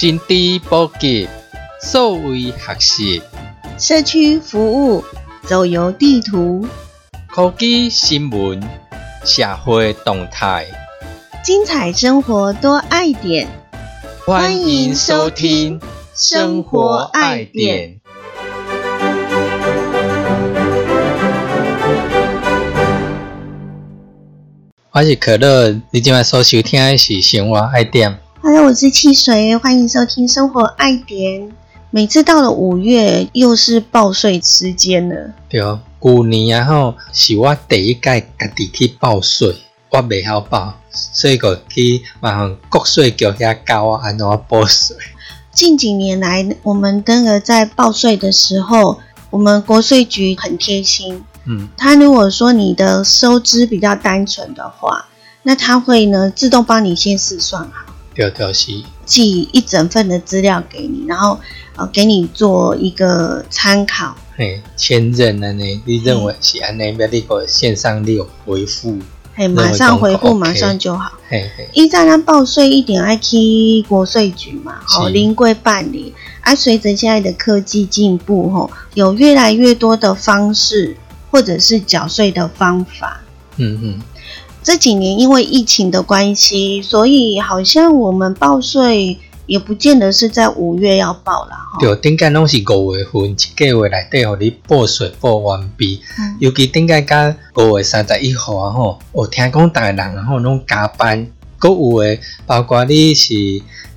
新知普及，数位学习，社区服务，走游地图，科技新闻，社会动态，精彩生活多爱点。欢迎收听《生活爱点》。我是可乐，你今晚所收听的是《生活爱点》。Hello，我是汽水，欢迎收听《生活爱点》。每次到了五月，又是报税时间了。对，旧年然后，是我第一届家己去报税，我未晓报，所以个去麻烦国税局遐教我安怎报税。近几年来，我们登个在报税的时候，我们国税局很贴心。嗯，他如果说你的收支比较单纯的话，那他会呢自动帮你先试算好。对对是，寄一整份的资料给你，然后呃给你做一个参考。嘿，签证安尼，你认为是安尼，要你个线上你有回复，嘿，马上回复，马上就好。嘿嘿，依照咱报税一点 I K 国税局嘛，好是临柜办理。啊，随着现在的科技进步，吼，有越来越多的方式或者是缴税的方法。嗯嗯，这几年因为疫情的关系，所以好像我们报税也不见得是在五月要报了，哈。对，顶间拢是五月份，一个月内底互你报税报完毕。嗯尤其顶间甲五月三十一号啊吼，我听讲逐个人啊吼拢加班，阁有诶，包括你是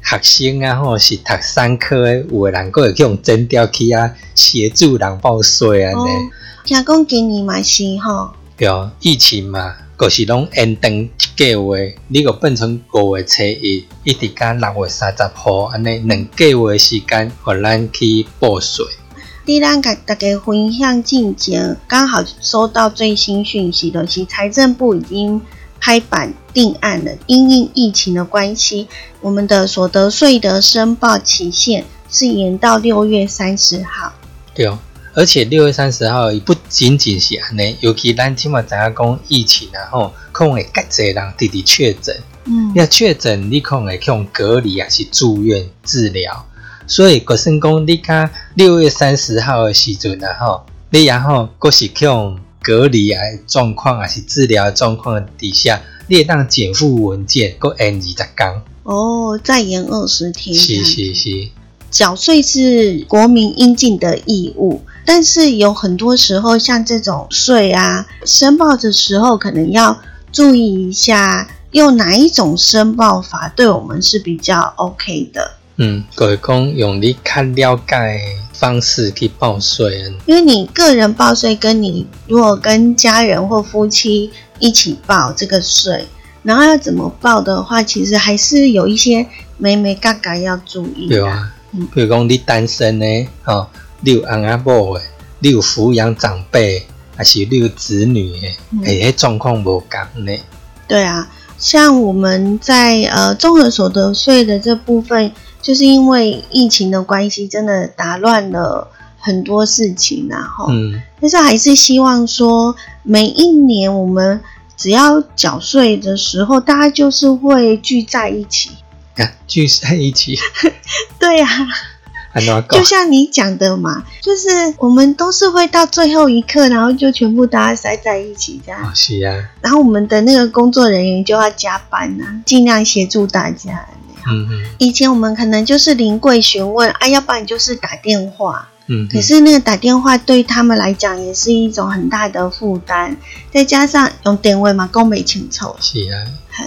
学生啊吼，是读三科诶，有诶人阁会去用征调去啊协助人报税安尼。哦，听讲今年嘛是吼，对，疫情嘛，就是拢延长一个月，你个变成五月初一，一直到六月三十号，安尼两个月时间，互咱去报税。第咱甲大家分享进前，刚好收到最新讯息的是，财政部已经拍板定案了。因应疫情的关系，我们的所得税的申报期限是延到六月三十号。对，而且六月三十号不仅仅是安尼，尤其咱即马知影讲疫情啊吼，可能会较侪人直直确诊。嗯你若确诊，你可能会去用隔离啊，是住院治疗。所以，就算讲你甲六月三十号的时阵啊吼，你然后佫是去用隔离啊的状况，啊是治疗的状况底下，你会当减负文件，佫延二十天。哦，再延二十天。是是是，缴税是国民应尽的义务，但是有很多时候，像这种税啊，申报的时候可能要注意一下，用哪一种申报法对我们是比较 OK 的。嗯，就是讲用你看了解方式去报税啊。因为你个人报税，跟你如果跟家人或夫妻一起报这个税，然后要怎么报的话，其实还是有一些眉眉嘎嘎要注意的。对啊嗯，比如讲你单身呢，吼、你有翁仔某的，你有抚养长辈，还是你有子女的，嗯诶、迄状况无共呢？对啊，像我们在呃综合所得税的这部分，就是因为疫情的关系，真的打乱了很多事情然后，嗯，但是还是希望说，每一年我们只要缴税的时候，大家就是会聚在一起。啊，聚在一起，对啊，安怎讲就？像你讲的嘛，就是我们都是会到最后一刻，然后就全部大家塞在一起这样。哦，是啊，然后我们的那个工作人员就要加班啊，尽量协助大家。嗯嗯以前我们可能就是临柜询问啊，要不然就是打电话。嗯，可是那个打电话对他们来讲也是一种很大的负担，再加上用电话嘛，讲没清楚。是啊，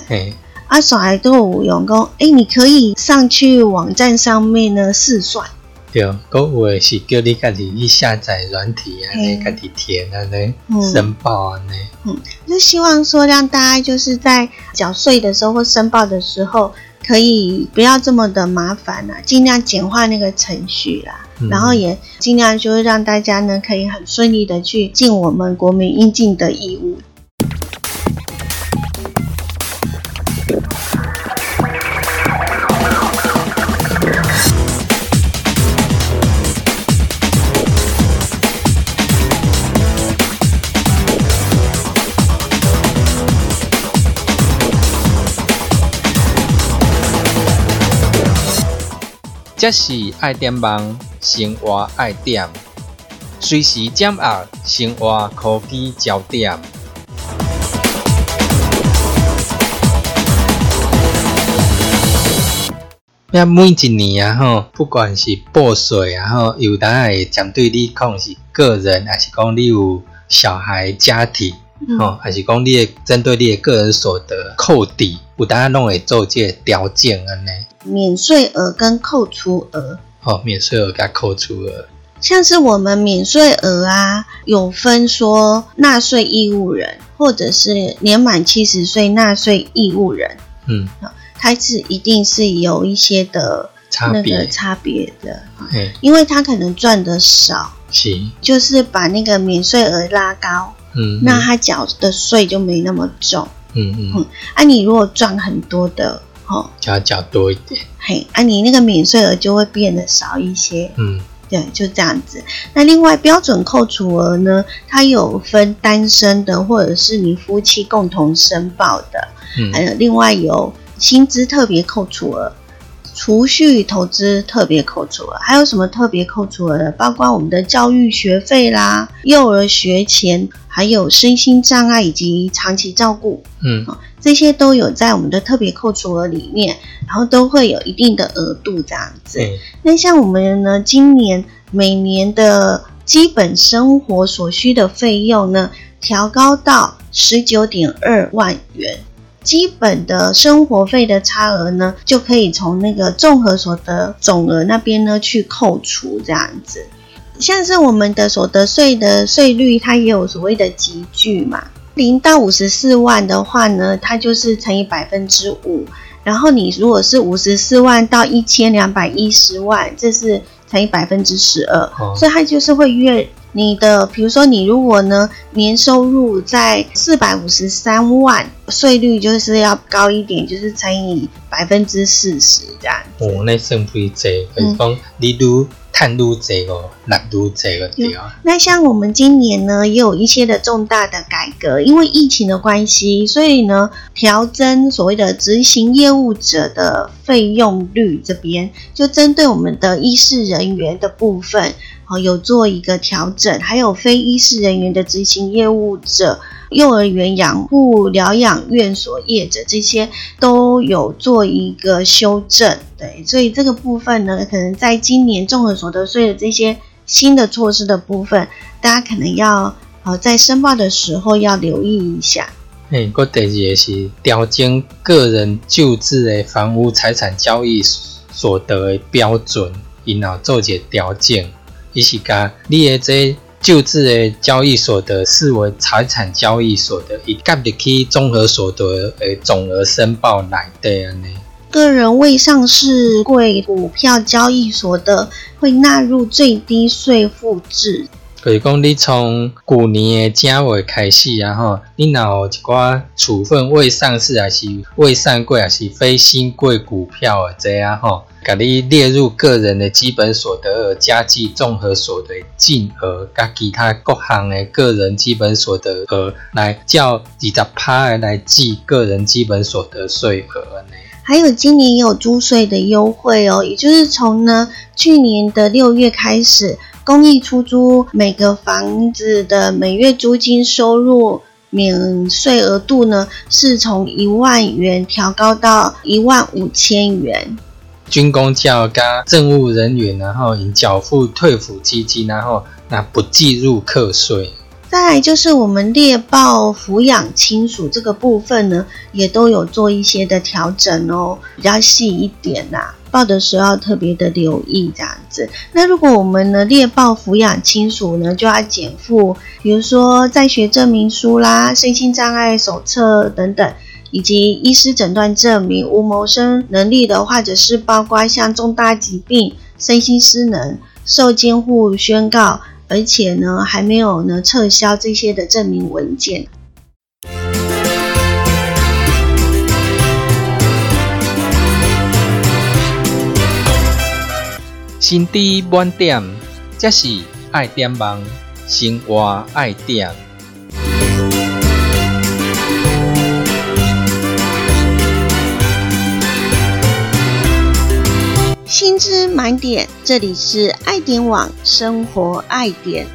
嘿，啊，小孩都有用讲，哎，你可以上去网站上面呢试算。对，搁有的是叫你家己去下载软体啊尼，嗯家己填啊尼，嗯申报安尼，就希望说让大家就是在缴税的时候或申报的时候，可以不要这么的麻烦啦、尽量简化那个程序啦。嗯然后也尽量就是让大家呢可以很顺利的去尽我们国民应尽的义务。这是爱点网生活爱点，随时掌握生活科技焦点。那每一年啊吼，不管是报税啊吼，有当会针对你讲是个人，还是讲你有小孩家庭，吼，还是讲你的针对你的个人所得扣抵，有当弄会做这条件安尼。免税额跟扣除额，哦，免税额跟扣除额，像是我们免税额啊，有分说纳税义务人，或者是年满七十岁纳税义务人，嗯，它是一定是有一些的差别，那个差别的，嘿，因为他可能赚的少，是，就是把那个免税额拉高，嗯，那他缴的税就没那么重。嗯嗯，啊，你如果赚很多的，哦，就要缴多一点，嘿，啊，你那个免税额就会变得少一些，嗯，对，就这样子。那另外标准扣除额呢，它有分单身的，或者是你夫妻共同申报的，嗯还有另外有薪资特别扣除额、储蓄投资特别扣除额，还有什么特别扣除额的？包括我们的教育学费啦、幼儿学前，还有身心障碍以及长期照顾，嗯这些都有在我们的特别扣除额里面，然后都会有一定的额度这样子。对，那像我们呢，今年每年的基本生活所需的费用呢，调高到十九点二万元。基本的生活费的差额呢，就可以从那个综合所得总额那边呢去扣除，这样子。像是我们的所得税的税率，它也有所谓的集聚嘛，零到五十四万的话呢，它就是乘以百分之五。然后你如果是五十四万到一千两百一十万，这是乘以百分之十二，哦所以它就是会越你的，比如说你如果呢年收入在四百五十三万，税率就是要高一点，就是乘以百分之四十这样。哦，那算不济，就是讲你愈趁愈济哦，纳愈济个对啊，那像我们今年呢，也有一些的重大的改革，因为疫情的关系，所以呢，调增所谓的执行业务者的费用率这边，就针对我们的医事人员的部分，哦，有做一个调整，还有非医事人员的执行业务者。幼儿园养护疗养院所业者这些都有做一个修正，对，所以这个部分呢，可能在今年综合所得税的这些新的措施的部分，大家可能要呃在申报的时候要留意一下。嘿，个第二个是调整个人救治的房屋财产交易所得的标准，然后做一个调整，伊是甲你的这救治的交易所得视为财产交易所得，伊甲入去综合所得的总额申报内底安尼。个人未上市贵股票交易所得会纳入最低税负制。就是讲，你从去年的正月开始啊，吼，你若有一寡处分未上市，还是未上柜，还是非新贵股票的这啊，吼，甲你列入个人的基本所得额加计综合所得净额，甲其他各项的个人基本所得额来较二十趴来计个人基本所得税额安尼。还有今年也有租税的优惠哦，也就是从呢去年的六月开始，公益出租每个房子的每月租金收入免税额度呢，是从一万元调高到一万五千元。军工教加政务人员，然后应缴付退抚基金，然后那不计入课税。再来就是我们猎豹抚养亲属这个部分呢，也都有做一些的调整哦，比较细一点啦、报的时候要特别的留意这样子。那如果我们呢猎豹抚养亲属呢，就要减负，比如说在学证明书啦、身心障碍手册等等。以及医师诊断证明、无谋生能力的，或者是包括像重大疾病、身心失能、受监护宣告，而且呢还没有呢撤销这些的证明文件。心知满点，这是爱点网生活爱点。心知满点，这里是爱点网生活爱点。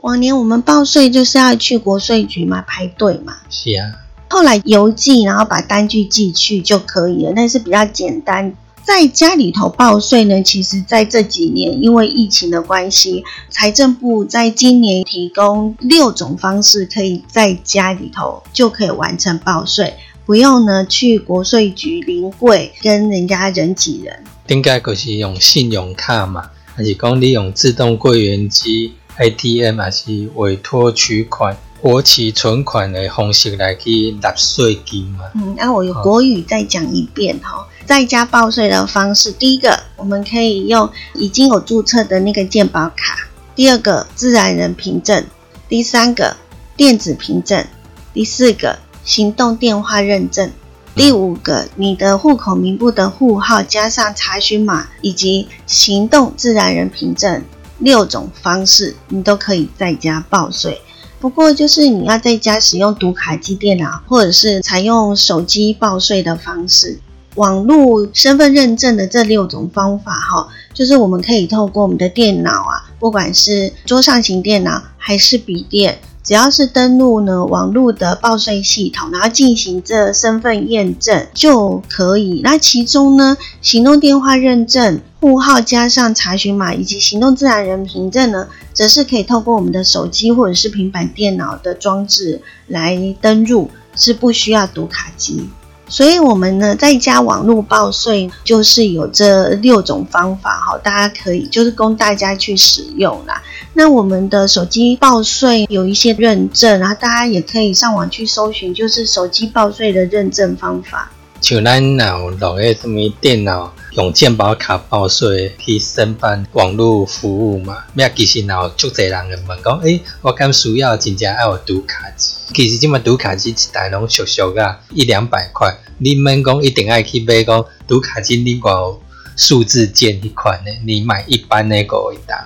往年我们报税就是要去国税局嘛，排队嘛。是啊，后来邮寄，然后把单据寄去就可以了，那是比较简单。在家里头报税呢，其实在这几年因为疫情的关系，财政部在今年提供六种方式，可以在家里头就可以完成报税，不用呢去国税局临柜跟人家人挤人。应该就是用信用卡嘛，还是讲你用自动柜员机、ATM，还是委托取款、活期存款的方式来去纳税金嘛？嗯，那我用国语再讲一遍哈。在家报税的方式，第一个我们可以用已经有注册的那个健保卡，第二个自然人凭证，第三个电子凭证，第四个行动电话认证，第五个你的户口名簿的户号加上查询码以及行动自然人凭证，六种方式你都可以在家报税。不过就是你要在家使用读卡机电脑，或者是采用手机报税的方式。网络身份认证的这六种方法，哈，就是我们可以透过我们的电脑啊，不管是桌上型电脑还是笔电，只要是登录呢网络的报税系统，然后进行这身份验证就可以。那其中呢，行动电话认证、户号加上查询码以及行动自然人凭证呢，则是可以透过我们的手机或者是平板电脑的装置来登入，是不需要读卡机。所以，我们呢在家网络报税，就是有这六种方法哈，大家可以就是供大家去使用啦。那我们的手机报税有一些认证，然后大家也可以上网去搜寻，就是手机报税的认证方法。像咱脑落个什么电脑用健保卡报税去申办网络服务嘛？咩其实有足侪人会问讲，诶，我敢需要真正要有读卡机？其实即马读卡机一台拢俗俗啊，一两百块，你免讲一定爱去买讲读卡机，你有数字键一款的？你买一般的个会当。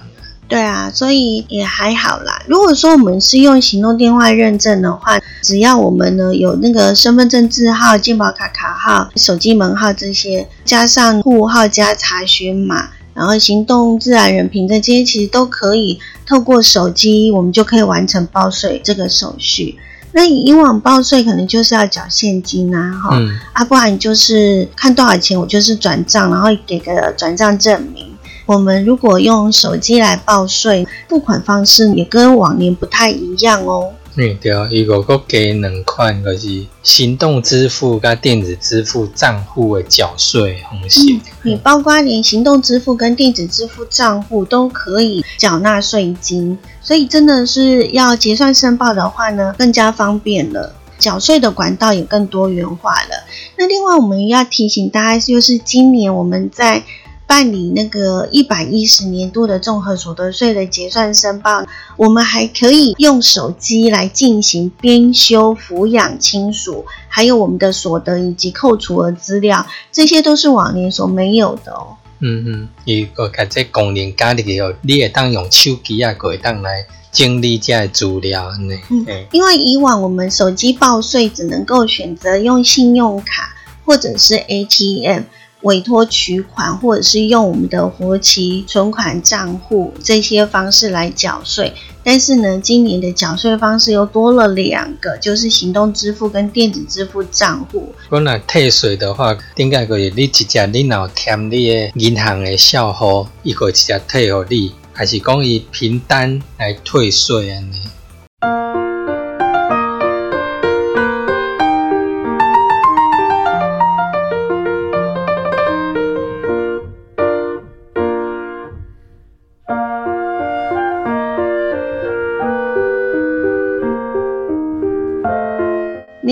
对啊，所以也还好啦。如果说我们是用行动电话认证的话，只要我们呢有那个身份证字号、健保卡卡号、手机门号这些，加上户号加查询码，然后行动自然人凭证这些，其实都可以透过手机，我们就可以完成报税这个手续。那以往报税可能就是要缴现金啊，哈，啊，不然就是看多少钱，我就是转账，然后给个转账证明。我们如果用手机来报税，付款方式也跟往年不太一样哦。嗯，对，伊个个加两款，就是行动支付跟电子支付账户的缴税方式。你包括连行动支付跟电子支付账户都可以缴纳税金，所以真的是要结算申报的话呢，更加方便了，缴税的管道也更多元化了。那另外我们要提醒大家，就是今年我们在办理那个一百一十年度的综合所得税的结算申报，我们还可以用手机来进行编修抚养亲属，还有我们的所得以及扣除额资料，这些都是往年所没有的哦。嗯嗯，如果在这功能加入去后，你也当用手机啊，可以当来整理这资料呢。嗯，因为以往我们手机报税只能够选择用信用卡或者是 ATM。委托取款，或者是用我们的活期存款账户这些方式来缴税，但是呢，今年的缴税方式又多了两个，就是行动支付跟电子支付账户。我那退税的话，点解可以你直接你脑填你的银行的账户，伊个直接退给你，还是讲以凭单来退税安尼？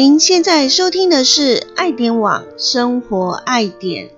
您现在收听的是爱点网生活爱点。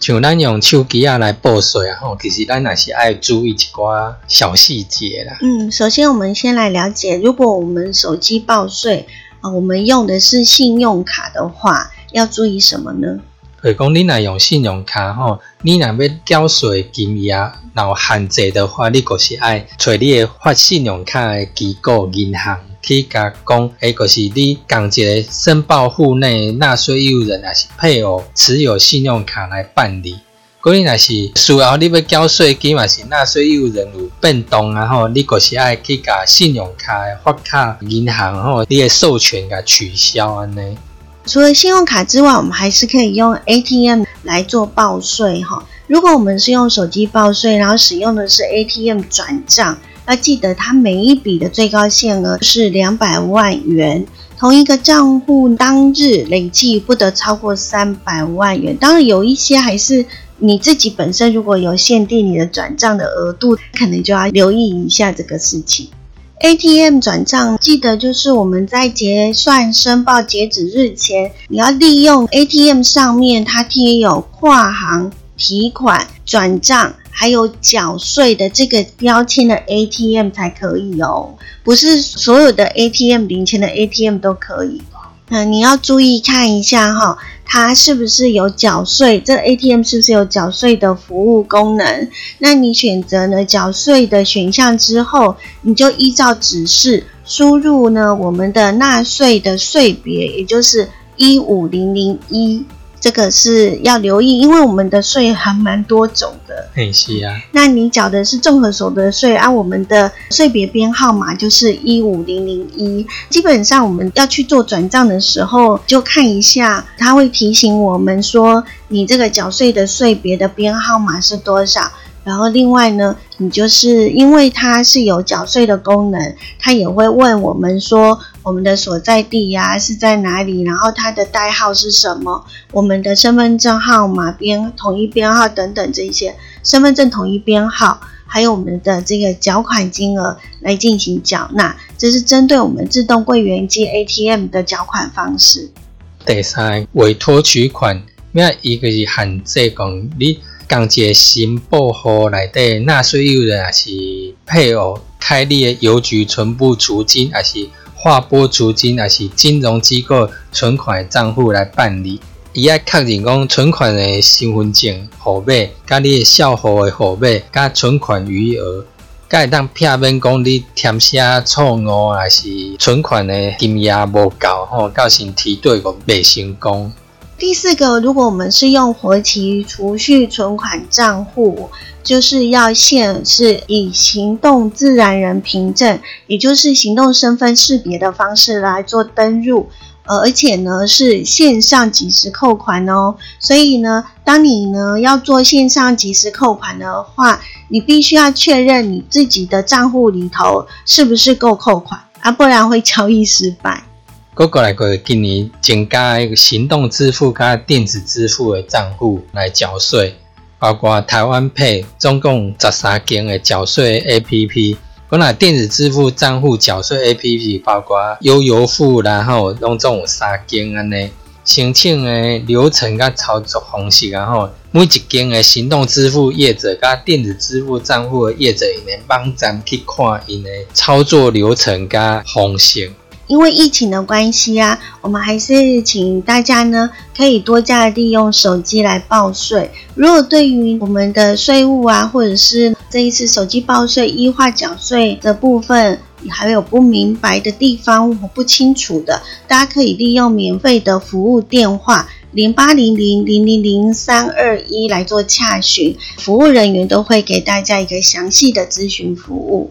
像咱用手机啊来报税啊，吼，其实咱也是爱注意一寡小细节啦。嗯，首先我们先来了解，如果我们手机报税。啊，我们用的是信用卡的话，要注意什么呢？如讲你若用信用卡吼，你若要缴税金额然后限制的话，你就是爱找你诶发信用卡诶机构银行去甲讲，诶，就是你共一个申报户内纳税义务人也是配偶持有信用卡来办理。果你若是需要你要缴税金，还是纳税义务人有变动啊吼，你就是爱去甲信用卡发卡银行吼，你诶授权甲取消安尼。除了信用卡之外，我们还是可以用 ATM 来做报税哈。如果我们是用手机报税，然后使用的是 ATM 转账，要记得它每一笔的最高限额是两百万元，同一个账户当日累计不得超过三百万元。当然有一些还是你自己本身如果有限定你的转账的额度，可能就要留意一下这个事情。ATM 转账，记得就是我们在结算申报截止日前，你要利用 ATM 上面它贴有跨行提款、转账还有缴税的这个标签的 ATM 才可以哦，不是所有的 ATM 零钱的 ATM 都可以。嗯，你要注意看一下哈，它是不是有缴税？这 ATM 是不是有缴税的服务功能？那你选择呢缴税的选项之后，你就依照指示输入呢我们的纳税的税别，也就是一五零零一。这个是要留意，因为我们的税还蛮多种的。很是啊。那你缴的是综合所得税，按我们的税别编号码就是一五零零一。基本上我们要去做转账的时候，就看一下，它会提醒我们说，你这个缴税的税别的编号码是多少。然后另外呢，你就是因为它是有缴税的功能，它也会问我们说我们的所在地呀是在哪里，然后它的代号是什么，我们的身份证号码编统一编号等等这些，身份证统一编号，还有我们的这个缴款金额来进行缴纳，这是针对我们自动柜员机 ATM 的缴款方式。第三，委托取款，咩一个是限制讲你。共一个申报户内底纳税义务人，还是配偶开立邮局存部储金，还是划拨资金，也是金融机构存款账户来办理。伊爱确认讲存款的身份证号码，甲你账户的号码，甲存款余额，甲会当片面讲你填写错误，还是存款的金额无够，吼，到时提对个未成功。第四个，如果我们是用活期储蓄存款账户，就是要现是以行动自然人凭证，也就是行动身份识别的方式来做登入，呃，而且呢是线上即时扣款哦。所以呢，当你呢要做线上即时扣款的话，你必须要确认你自己的账户里头是不是够扣款啊，不然会交易失败。过过来个今年增加一个行动支付加电子支付的账户来缴税，包括台湾 Pay 总共十三间的缴税 A P P。过来电子支付账户缴税 A P P 包括悠游付，然后拢总有三间安尼。申请的流程甲操作方式，然后每一间的行动支付业者甲电子支付账户的业者，因的网站去看因的操作流程甲方式。因为疫情的关系啊，我们还是请大家呢，可以多加利用手机来报税。如果对于我们的税务啊，或者是这一次手机报税、一化缴税的部分，还有不明白的地方或不清楚的，大家可以利用免费的服务电话零八零零零零零三二一来做洽询，服务人员都会给大家一个详细的咨询服务。